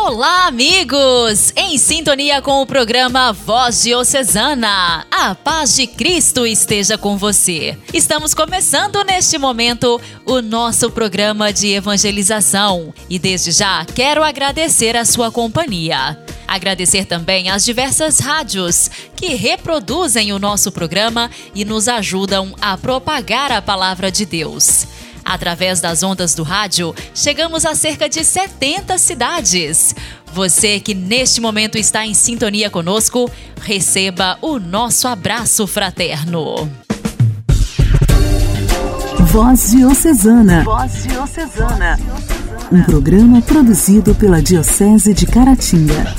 Olá, amigos! Em sintonia com o programa Voz Diocesana, a paz de Cristo esteja com você. Estamos começando neste momento o nosso programa de evangelização e desde já quero agradecer a sua companhia. Agradecer também às diversas rádios que reproduzem o nosso programa e nos ajudam a propagar a palavra de Deus. Através das ondas do rádio, chegamos a cerca de 70 cidades. Você que neste momento está em sintonia conosco, receba o nosso abraço fraterno. Voz Diocesana. Voz Diocesana. Um programa produzido pela Diocese de Caratinga.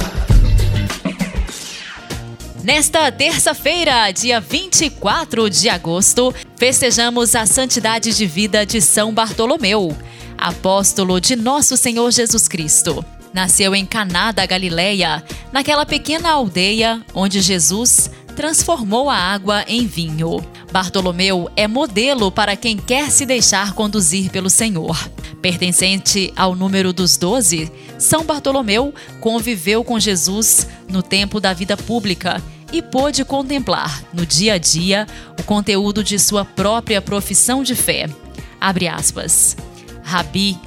Nesta terça-feira, dia 24 de agosto, festejamos a santidade de vida de São Bartolomeu, apóstolo de nosso Senhor Jesus Cristo. Nasceu em Caná da Galileia, naquela pequena aldeia onde Jesus transformou a água em vinho. Bartolomeu é modelo para quem quer se deixar conduzir pelo Senhor. Pertencente ao número dos doze, São Bartolomeu conviveu com Jesus no tempo da vida pública e pôde contemplar, no dia a dia, o conteúdo de sua própria profissão de fé. Abre aspas. Rabi,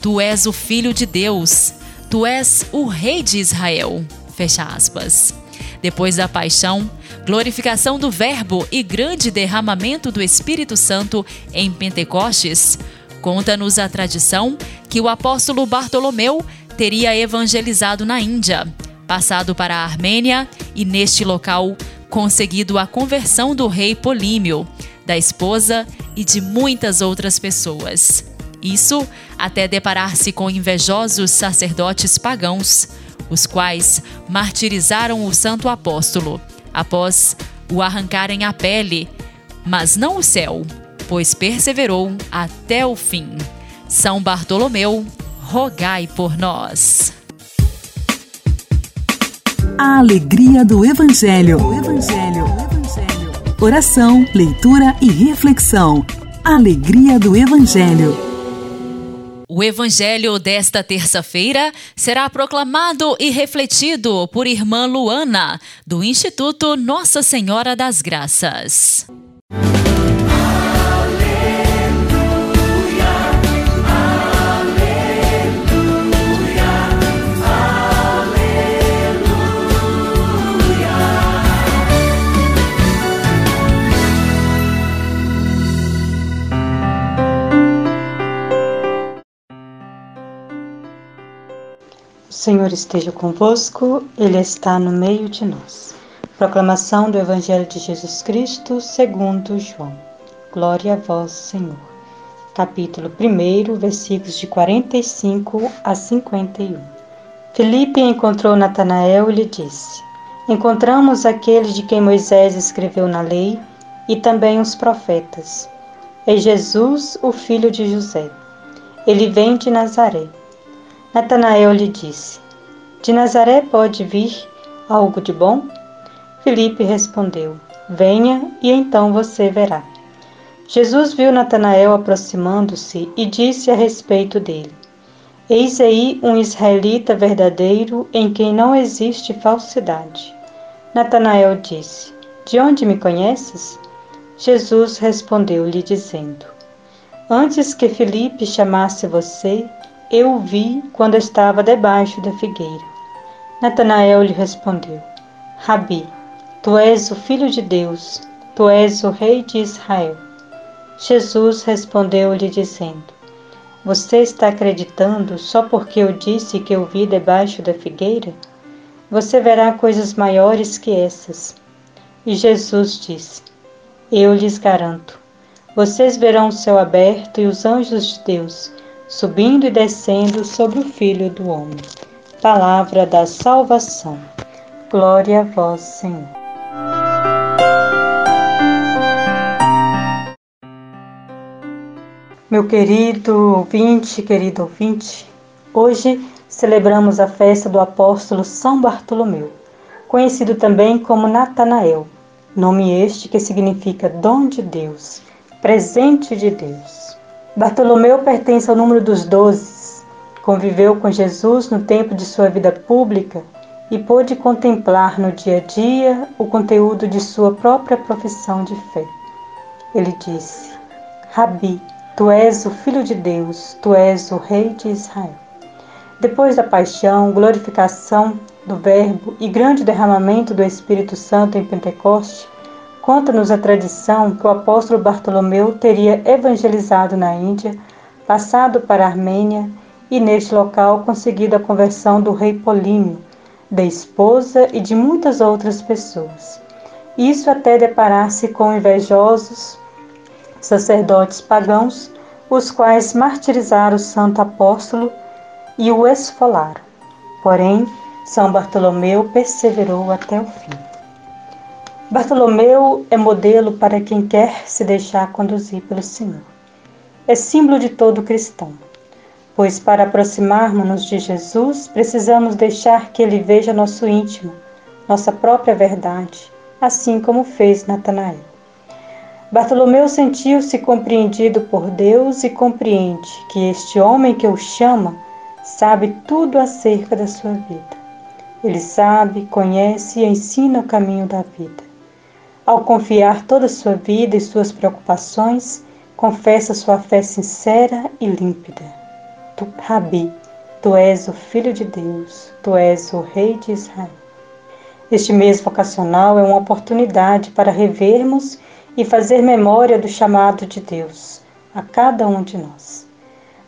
tu és o Filho de Deus, tu és o Rei de Israel. Fecha aspas. Depois da paixão, glorificação do Verbo e grande derramamento do Espírito Santo em Pentecostes, conta-nos a tradição que o apóstolo Bartolomeu teria evangelizado na Índia, passado para a Armênia e neste local conseguido a conversão do rei Polímio, da esposa e de muitas outras pessoas. Isso até deparar-se com invejosos sacerdotes pagãos, os quais martirizaram o santo apóstolo, após o arrancarem a pele, mas não o céu, pois perseverou até o fim. São Bartolomeu, rogai por nós. A alegria do Evangelho. O Evangelho. Evangelho. Oração, leitura e reflexão. Alegria do Evangelho. O Evangelho desta terça-feira será proclamado e refletido por Irmã Luana, do Instituto Nossa Senhora das Graças. Senhor esteja convosco, Ele está no meio de nós. Proclamação do Evangelho de Jesus Cristo segundo João. Glória a vós, Senhor. Capítulo 1, versículos de 45 a 51. Felipe encontrou Natanael e lhe disse: Encontramos aquele de quem Moisés escreveu na lei e também os profetas. É Jesus, o filho de José. Ele vem de Nazaré Natanael lhe disse: De Nazaré pode vir algo de bom? Filipe respondeu: Venha e então você verá. Jesus viu Natanael aproximando-se e disse a respeito dele: Eis aí um israelita verdadeiro em quem não existe falsidade. Natanael disse: De onde me conheces? Jesus respondeu-lhe dizendo: Antes que Filipe chamasse você, eu o vi quando estava debaixo da figueira. Natanael lhe respondeu: Rabi, tu és o filho de Deus, tu és o rei de Israel. Jesus respondeu-lhe dizendo: Você está acreditando só porque eu disse que eu vi debaixo da figueira? Você verá coisas maiores que essas. E Jesus disse: Eu lhes garanto, vocês verão o céu aberto e os anjos de Deus subindo e descendo sobre o Filho do Homem. Palavra da salvação. Glória a vós, Senhor. Meu querido ouvinte, querido ouvinte, hoje celebramos a festa do apóstolo São Bartolomeu, conhecido também como Natanael. Nome este que significa dom de Deus, presente de Deus. Bartolomeu pertence ao número dos doze. Conviveu com Jesus no tempo de sua vida pública e pôde contemplar no dia a dia o conteúdo de sua própria profissão de fé. Ele disse: Rabi, tu és o Filho de Deus, tu és o Rei de Israel. Depois da paixão, glorificação do Verbo e grande derramamento do Espírito Santo em Pentecoste, conta-nos a tradição que o apóstolo Bartolomeu teria evangelizado na Índia, passado para a Armênia e neste local conseguido a conversão do rei Polímio, da esposa e de muitas outras pessoas. Isso até deparar-se com invejosos sacerdotes pagãos, os quais martirizaram o santo apóstolo e o esfolaram. Porém, São Bartolomeu perseverou até o fim. Bartolomeu é modelo para quem quer se deixar conduzir pelo Senhor. É símbolo de todo cristão, pois para aproximarmos-nos de Jesus, precisamos deixar que ele veja nosso íntimo, nossa própria verdade, assim como fez Natanael. Bartolomeu sentiu-se compreendido por Deus e compreende que este homem que o chama sabe tudo acerca da sua vida. Ele sabe, conhece e ensina o caminho da vida. Ao confiar toda a sua vida e suas preocupações, confessa sua fé sincera e límpida. Tu, Rabi, tu és o Filho de Deus, tu és o Rei de Israel. Este mês vocacional é uma oportunidade para revermos e fazer memória do chamado de Deus a cada um de nós.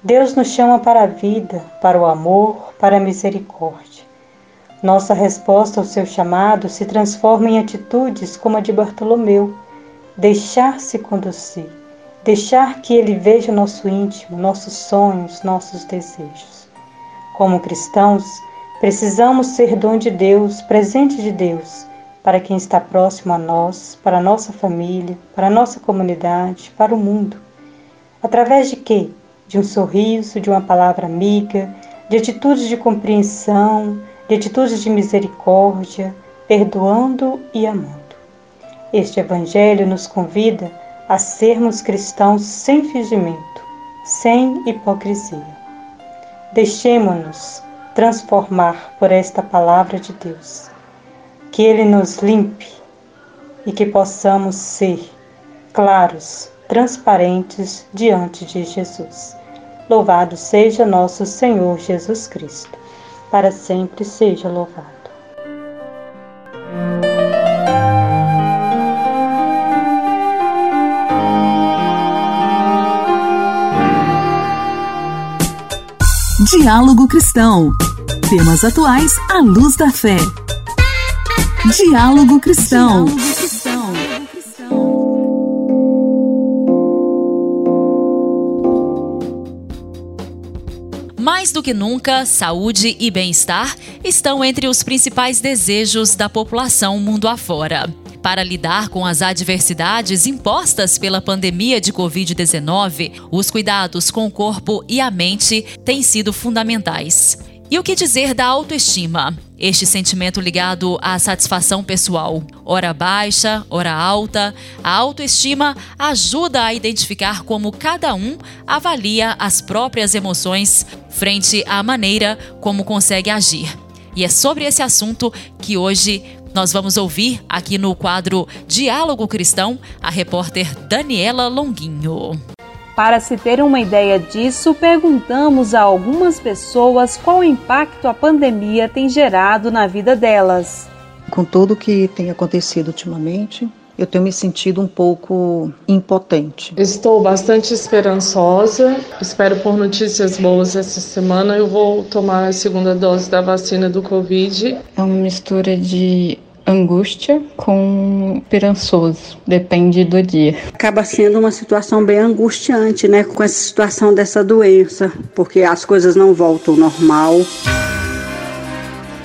Deus nos chama para a vida, para o amor, para a misericórdia. Nossa resposta ao seu chamado se transforma em atitudes como a de Bartolomeu, deixar-se conduzir, deixar que ele veja nosso íntimo, nossos sonhos, nossos desejos. Como cristãos, precisamos ser dom de Deus, presente de Deus, para quem está próximo a nós, para a nossa família, para a nossa comunidade, para o mundo. Através de quê? de um sorriso, de uma palavra amiga, de atitudes de compreensão, de atitudes de misericórdia, perdoando e amando. Este Evangelho nos convida a sermos cristãos sem fingimento, sem hipocrisia. Deixemos-nos transformar por esta palavra de Deus. Que Ele nos limpe e que possamos ser claros transparentes diante de Jesus. Louvado seja nosso Senhor Jesus Cristo. Para sempre seja louvado. Diálogo Cristão. Temas atuais à luz da fé. Diálogo Cristão. Diálogo Mais do que nunca, saúde e bem-estar estão entre os principais desejos da população mundo afora. Para lidar com as adversidades impostas pela pandemia de Covid-19, os cuidados com o corpo e a mente têm sido fundamentais. E o que dizer da autoestima? Este sentimento ligado à satisfação pessoal. Ora baixa, ora alta, a autoestima ajuda a identificar como cada um avalia as próprias emoções frente à maneira como consegue agir. E é sobre esse assunto que hoje nós vamos ouvir aqui no quadro Diálogo Cristão a repórter Daniela Longuinho. Para se ter uma ideia disso, perguntamos a algumas pessoas qual impacto a pandemia tem gerado na vida delas. Com tudo o que tem acontecido ultimamente, eu tenho me sentido um pouco impotente. Estou bastante esperançosa, espero por notícias boas essa semana. Eu vou tomar a segunda dose da vacina do Covid. É uma mistura de angústia com esperançoso, depende do dia. Acaba sendo uma situação bem angustiante, né, com essa situação dessa doença, porque as coisas não voltam ao normal.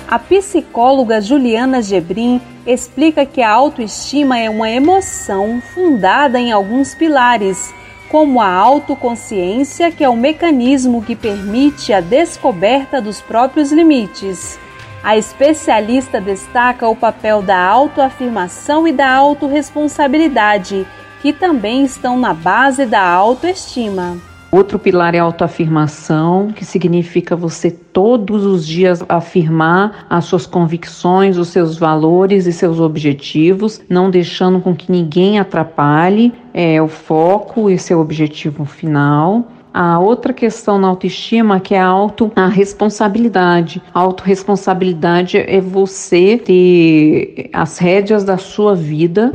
A psicóloga Juliana Gebrim explica que a autoestima é uma emoção fundada em alguns pilares, como a autoconsciência, que é o mecanismo que permite a descoberta dos próprios limites A especialista destaca o papel da autoafirmação e da autorresponsabilidade, que também estão na base da autoestima. Outro pilar é a autoafirmação, que significa você todos os dias afirmar as suas convicções, os seus valores e seus objetivos, não deixando com que ninguém atrapalhe é, o foco e seu objetivo final. A outra questão na autoestima que é a auto a responsabilidade. A autorresponsabilidade é você ter as rédeas da sua vida.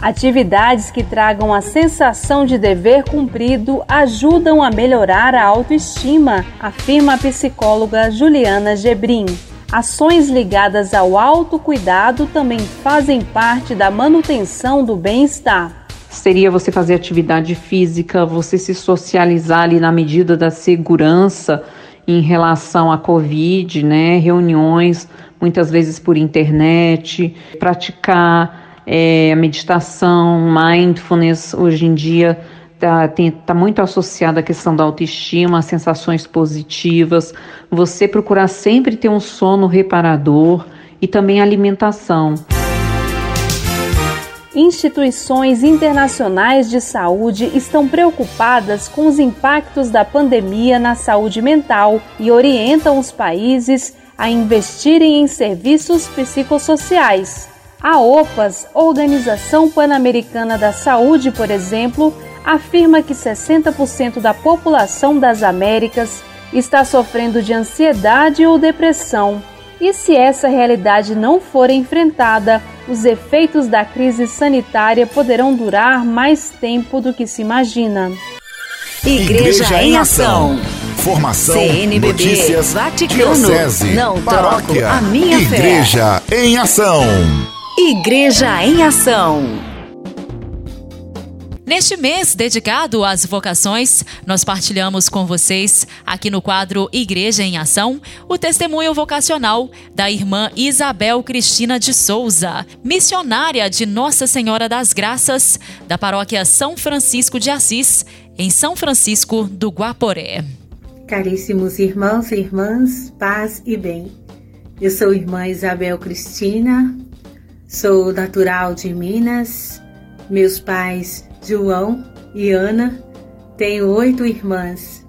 Atividades que tragam a sensação de dever cumprido ajudam a melhorar a autoestima, afirma a psicóloga Juliana Gebrim. Ações ligadas ao autocuidado também fazem parte da manutenção do bem-estar seria você fazer atividade física, você se socializar ali na medida da segurança em relação à Covid, né? Reuniões, muitas vezes por internet, praticar é, meditação, mindfulness, hoje em dia está tá muito associada à questão da autoestima, sensações positivas, você procurar sempre ter um sono reparador e também alimentação. Instituições internacionais de saúde estão preocupadas com os impactos da pandemia na saúde mental e orientam os países a investirem em serviços psicossociais. A OPAS, Organização Pan-Americana da Saúde, por exemplo, afirma que 60% da população das Américas está sofrendo de ansiedade ou depressão e se essa realidade não for enfrentada, os efeitos da crise sanitária poderão durar mais tempo do que se imagina. Igreja, Igreja em Ação. Formação, CNBB, notícias, Vaticano, diocese, não paróquia, troco a minha Igreja fé. em Ação. Igreja em Ação. Neste mês dedicado às vocações, nós partilhamos com vocês, aqui no quadro Igreja em Ação, o testemunho vocacional da irmã Isabel Cristina de Souza, missionária de Nossa Senhora das Graças, da paróquia São Francisco de Assis, em São Francisco do Guaporé. Caríssimos irmãos e irmãs, paz e bem. Eu sou irmã Isabel Cristina, sou natural de Minas, meus pais João e Ana, tenho oito irmãs.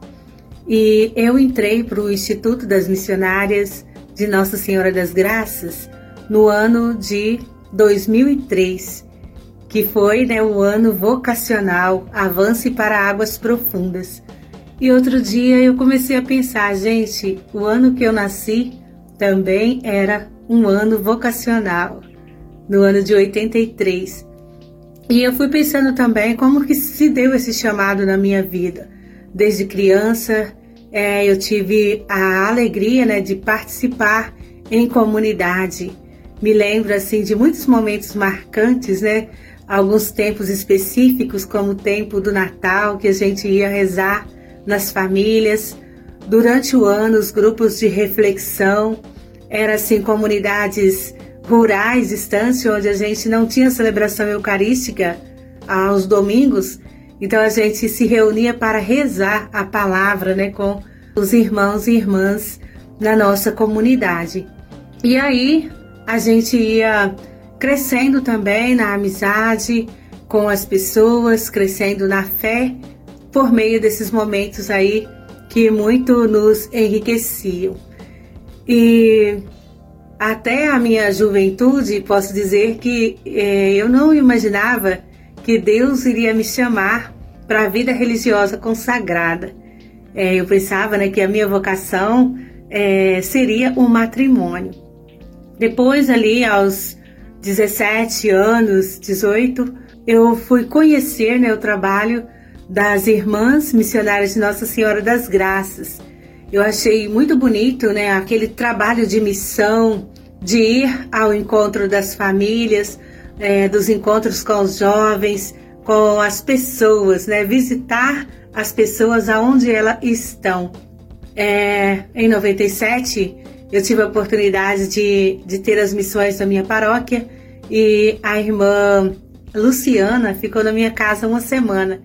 E eu entrei para o Instituto das Missionárias de Nossa Senhora das Graças no ano de 2003, que foi né, o ano vocacional Avance para Águas Profundas. E outro dia eu comecei a pensar, gente, o ano que eu nasci também era um ano vocacional, no ano de 83. E eu fui pensando também como que se deu esse chamado na minha vida. Desde criança, é, eu tive a alegria né, de participar em comunidade. Me lembro assim de muitos momentos marcantes, né? Alguns tempos específicos, como o tempo do Natal, que a gente ia rezar nas famílias. Durante o ano, os grupos de reflexão eram assim comunidades rurais, distantes, onde a gente não tinha celebração eucarística aos domingos, então a gente se reunia para rezar a palavra né, com os irmãos e irmãs na nossa comunidade. E aí a gente ia crescendo também na amizade com as pessoas, crescendo na fé por meio desses momentos aí que muito nos enriqueciam. E até a minha juventude, posso dizer que é, eu não imaginava que Deus iria me chamar para a vida religiosa consagrada. É, eu pensava né, que a minha vocação é, seria o um matrimônio. Depois, ali aos 17 anos, 18, eu fui conhecer né, o trabalho das irmãs missionárias de Nossa Senhora das Graças. Eu achei muito bonito né, aquele trabalho de missão, de ir ao encontro das famílias, é, dos encontros com os jovens, com as pessoas, né? Visitar as pessoas aonde elas estão. É, em 97, eu tive a oportunidade de, de ter as missões da minha paróquia e a irmã Luciana ficou na minha casa uma semana.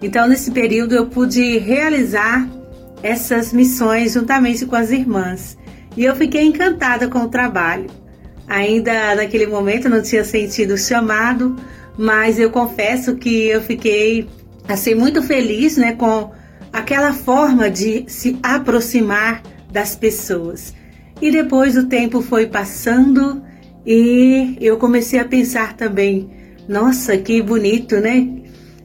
Então, nesse período, eu pude realizar essas missões juntamente com as irmãs. E eu fiquei encantada com o trabalho. Ainda naquele momento não tinha sentido chamado, mas eu confesso que eu fiquei assim muito feliz, né, com aquela forma de se aproximar das pessoas. E depois o tempo foi passando e eu comecei a pensar também, nossa, que bonito, né?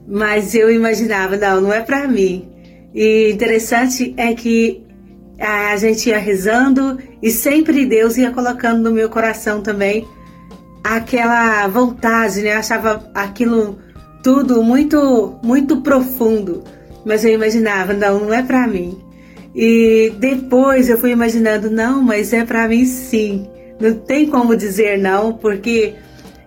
Mas eu imaginava, não, não é para mim. E interessante é que a gente ia rezando e sempre Deus ia colocando no meu coração também aquela vontade, né? Eu achava aquilo tudo muito muito profundo, mas eu imaginava, não, não é para mim. E depois eu fui imaginando, não, mas é para mim sim. Não tem como dizer não, porque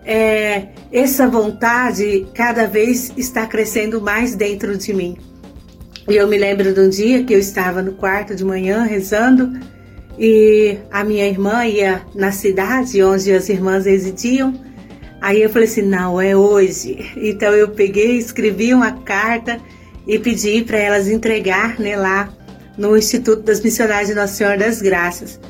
é, essa vontade cada vez está crescendo mais dentro de mim. E eu me lembro de um dia que eu estava no quarto de manhã rezando e a minha irmã ia na cidade onde as irmãs residiam. Aí eu falei assim: não, é hoje. Então eu peguei, escrevi uma carta e pedi para elas entregar né, lá no Instituto das Missionárias de Nossa Senhora das Graças.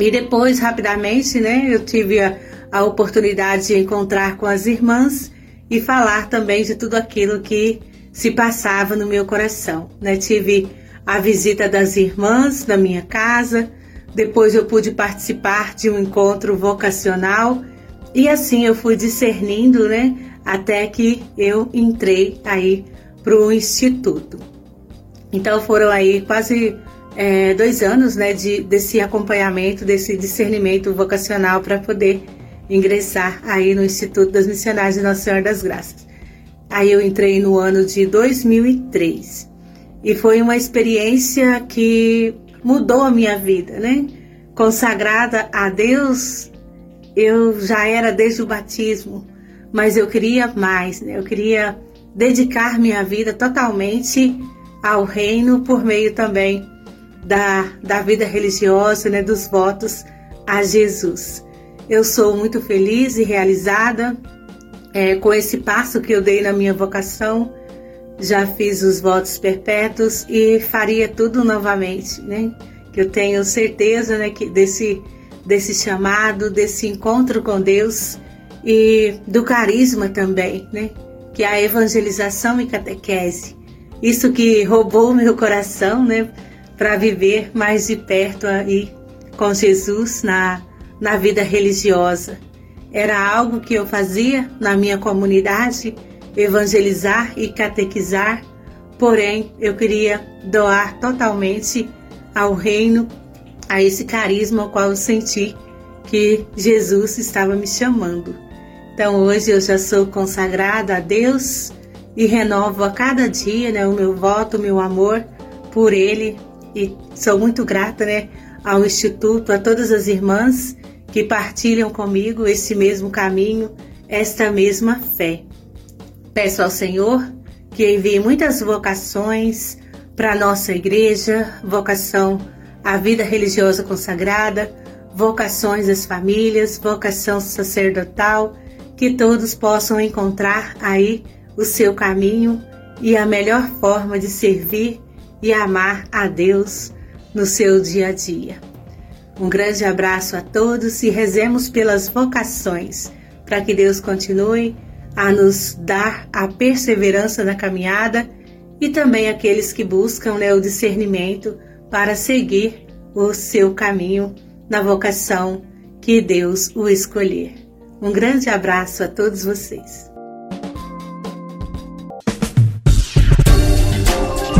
E depois, rapidamente, né, eu tive a, a oportunidade de encontrar com as irmãs e falar também de tudo aquilo que se passava no meu coração. Né? Tive a visita das irmãs na minha casa, depois eu pude participar de um encontro vocacional e assim eu fui discernindo, né, até que eu entrei aí para o instituto. Então foram aí quase é, dois anos, né, de, desse acompanhamento, desse discernimento vocacional para poder ingressar aí no Instituto das Missionárias de Nossa Senhora das Graças. Aí eu entrei no ano de 2003 e foi uma experiência que mudou a minha vida, né? Consagrada a Deus, eu já era desde o batismo, mas eu queria mais, né? Eu queria dedicar minha vida totalmente ao reino por meio também da, da vida religiosa, né? Dos votos a Jesus. Eu sou muito feliz e realizada é, com esse passo que eu dei na minha vocação, já fiz os votos perpétuos e faria tudo novamente, né? Que eu tenho certeza, né, que desse desse chamado, desse encontro com Deus e do carisma também, né? Que é a evangelização e catequese. Isso que roubou meu coração, né, para viver mais de perto aí com Jesus na na vida religiosa. Era algo que eu fazia na minha comunidade, evangelizar e catequizar, porém eu queria doar totalmente ao reino, a esse carisma ao qual eu senti que Jesus estava me chamando. Então hoje eu já sou consagrada a Deus e renovo a cada dia né, o meu voto, o meu amor por Ele e sou muito grata né, ao Instituto, a todas as irmãs que partilham comigo esse mesmo caminho, esta mesma fé. Peço ao Senhor que envie muitas vocações para a nossa igreja, vocação à vida religiosa consagrada, vocações das famílias, vocação sacerdotal, que todos possam encontrar aí o seu caminho e a melhor forma de servir e amar a Deus no seu dia a dia. Um grande abraço a todos e rezemos pelas vocações, para que Deus continue a nos dar a perseverança na caminhada e também aqueles que buscam né, o discernimento para seguir o seu caminho na vocação que Deus o escolher. Um grande abraço a todos vocês.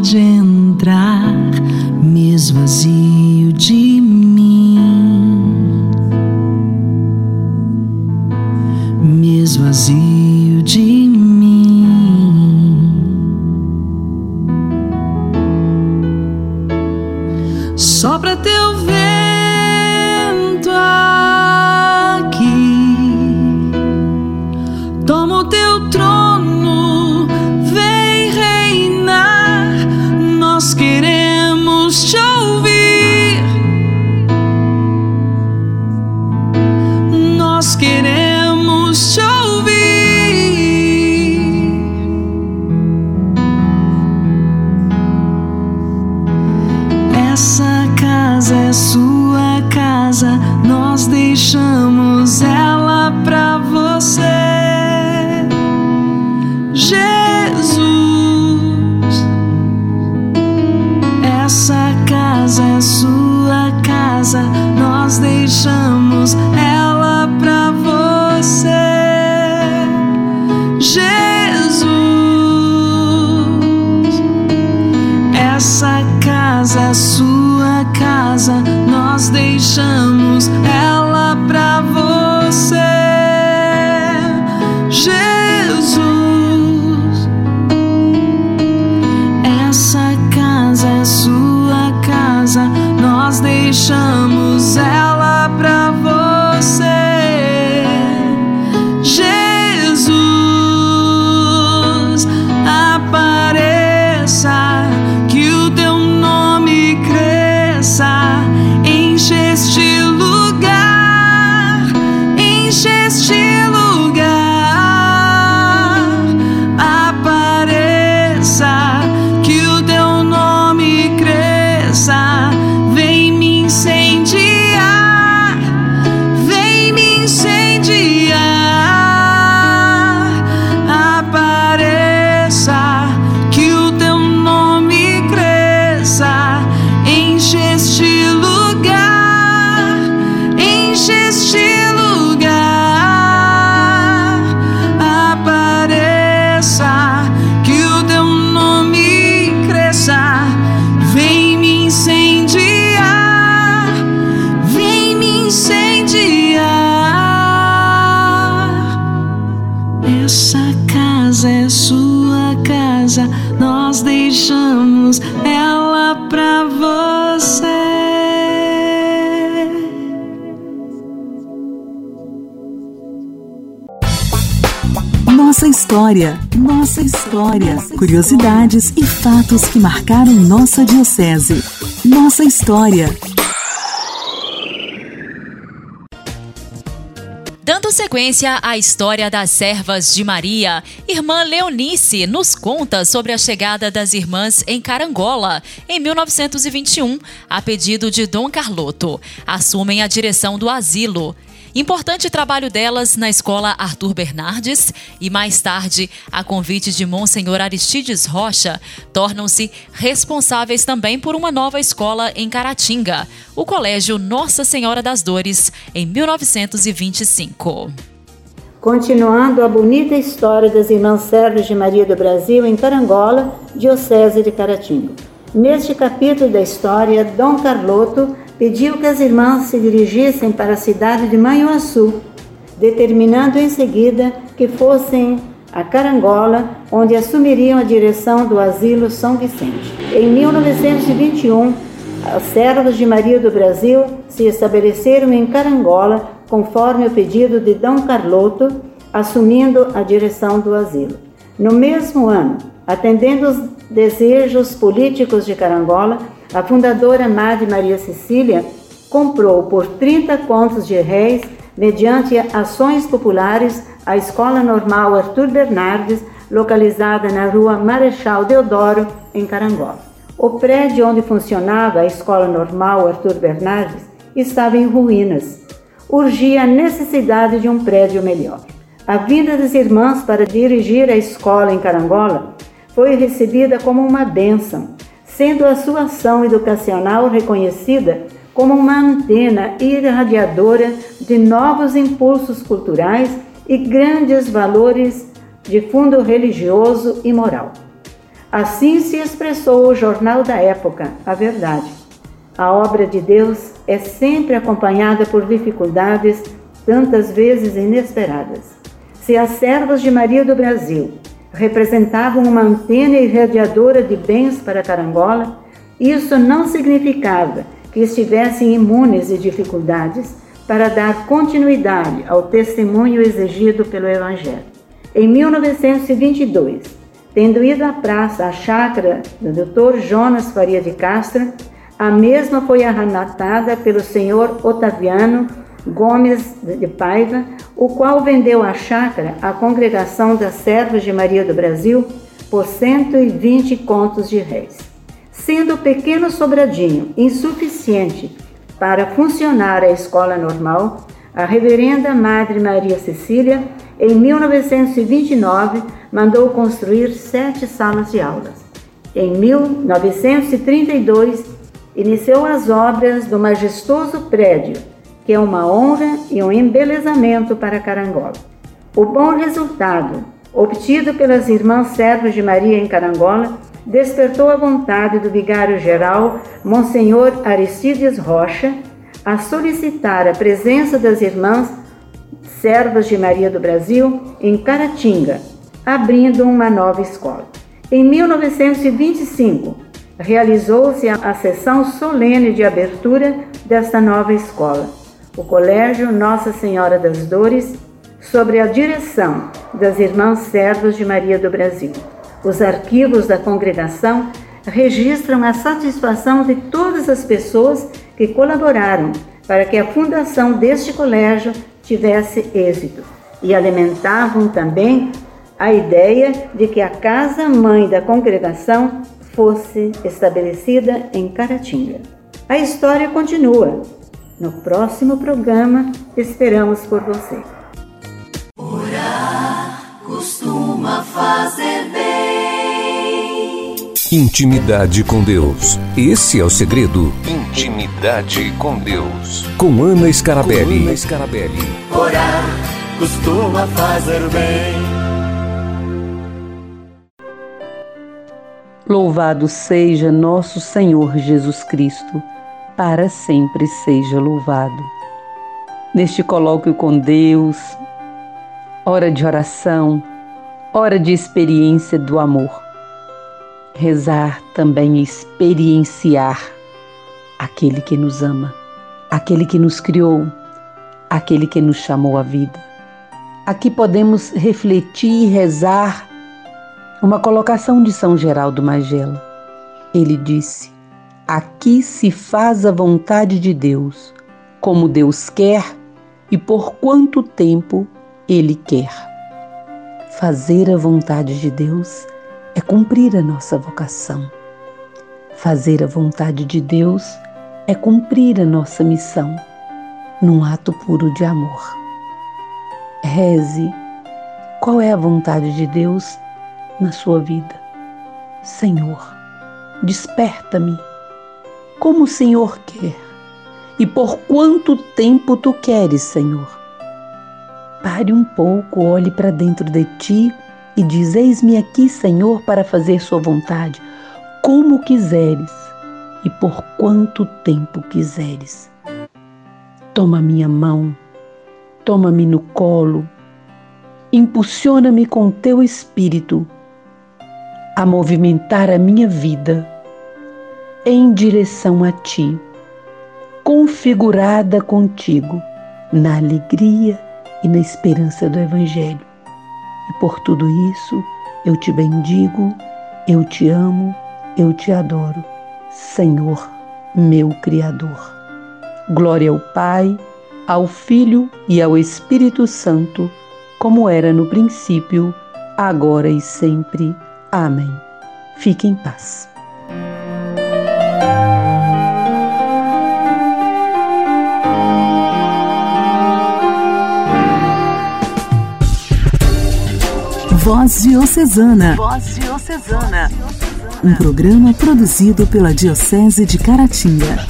pode entrar. Enche história, nossa história. Curiosidades e fatos que marcaram nossa diocese. Nossa história. Dando sequência à história das servas de Maria, irmã Leonice nos conta sobre a chegada das irmãs em Carangola, em 1921, a pedido de Dom Carloto. Assumem a direção do asilo. Importante trabalho delas na escola Arthur Bernardes e, mais tarde, a convite de Monsenhor Aristides Rocha, tornam-se responsáveis também por uma nova escola em Caratinga, o Colégio Nossa Senhora das Dores, em 1925. Continuando a bonita história das Irmãs Servas de Maria do Brasil em Carangola, Diocese de Caratinga. Neste capítulo da história, Dom Carloto pediu que as irmãs se dirigissem para a cidade de Manhuaçu, determinando em seguida que fossem a Carangola, onde assumiriam a direção do Asilo São Vicente. Em 1921, as servas de Maria do Brasil se estabeleceram em Carangola, conforme o pedido de Dom Carloto, assumindo a direção do asilo. No mesmo ano, atendendo os desejos políticos de Carangola, a fundadora Madre Maria Cecília comprou por 30 contos de réis, mediante ações populares, a Escola Normal Arthur Bernardes, localizada na rua Marechal Deodoro, em Carangola. O prédio onde funcionava a Escola Normal Arthur Bernardes estava em ruínas. Urgia a necessidade de um prédio melhor. A vinda das irmãs para dirigir a escola em Carangola foi recebida como uma bênção, sendo a sua ação educacional reconhecida como uma antena irradiadora de novos impulsos culturais e grandes valores de fundo religioso e moral. Assim se expressou o jornal da época, A Verdade. A obra de Deus é sempre acompanhada por dificuldades, tantas vezes inesperadas. Se as servas de Maria do Brasil representavam uma antena irradiadora de bens para Carangola, isso não significava que estivessem imunes de dificuldades para dar continuidade ao testemunho exigido pelo Evangelho. Em 1922, tendo ido à praça, à chácara do Dr. Jonas Faria de Castro, a mesma foi arrematada pelo senhor Otaviano Gomes de Paiva, o qual vendeu a chácara à congregação das servas de Maria do Brasil por 120 contos de réis. Sendo o pequeno sobradinho insuficiente para funcionar a escola normal, a reverenda Madre Maria Cecília, em 1929, mandou construir sete salas de aulas. Em 1932, iniciou as obras do majestoso prédio que é uma honra e um embelezamento para Carangola. O bom resultado obtido pelas irmãs servas de Maria em Carangola despertou a vontade do vigário-geral Monsenhor Aristides Rocha a solicitar a presença das irmãs servas de Maria do Brasil em Caratinga, abrindo uma nova escola. Em 1925, realizou-se a sessão solene de abertura desta nova escola o Colégio Nossa Senhora das Dores, sobre a direção das Irmãs Servas de Maria do Brasil. Os arquivos da congregação registram a satisfação de todas as pessoas que colaboraram para que a fundação deste colégio tivesse êxito e alimentavam também a ideia de que a casa-mãe da congregação fosse estabelecida em Caratinga. A história continua no próximo programa, esperamos por você. Orar costuma fazer bem. Intimidade com Deus. Esse é o segredo. Intimidade com Deus. Com Ana Scarabelli. Com Ana Scarabelli. Orar costuma fazer bem. Louvado seja nosso Senhor Jesus Cristo para sempre seja louvado. Neste colóquio com Deus, hora de oração, hora de experiência do amor. Rezar também é experienciar aquele que nos ama, aquele que nos criou, aquele que nos chamou à vida. Aqui podemos refletir e rezar uma colocação de São Geraldo Magela. Ele disse: Aqui se faz a vontade de Deus, como Deus quer e por quanto tempo Ele quer. Fazer a vontade de Deus é cumprir a nossa vocação. Fazer a vontade de Deus é cumprir a nossa missão, num ato puro de amor. Reze, qual é a vontade de Deus na sua vida? Senhor, desperta-me como o Senhor quer e por quanto tempo tu queres, Senhor. Pare um pouco, olhe para dentro de ti e diz: Eis-me aqui, Senhor, para fazer Sua vontade, como quiseres e por quanto tempo quiseres. Toma minha mão, toma-me no colo, impulsiona-me com teu espírito a movimentar a minha vida em direção a ti, configurada contigo na alegria e na esperança do Evangelho. E por tudo isso eu te bendigo, eu te amo, eu te adoro, Senhor, meu Criador. Glória ao Pai, ao Filho e ao Espírito Santo, como era no princípio, agora e sempre. Amém. Fique em paz. Voz Diocesana. Voz Diocesana. Um programa produzido pela Diocese de Caratinga.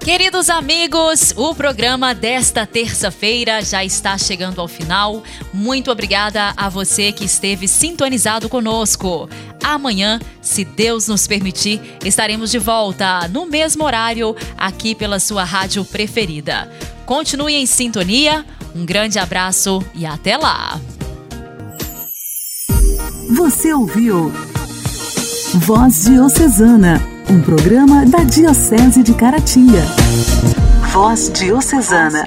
Queridos amigos, o programa desta terça-feira já está chegando ao final. Muito obrigada a você que esteve sintonizado conosco amanhã, se Deus nos permitir, estaremos de volta no mesmo horário aqui pela sua rádio preferida. Continue em sintonia, um grande abraço e até lá! Você ouviu Voz Diocesana, um programa da Diocese de Caratinga. Voz Diocesana.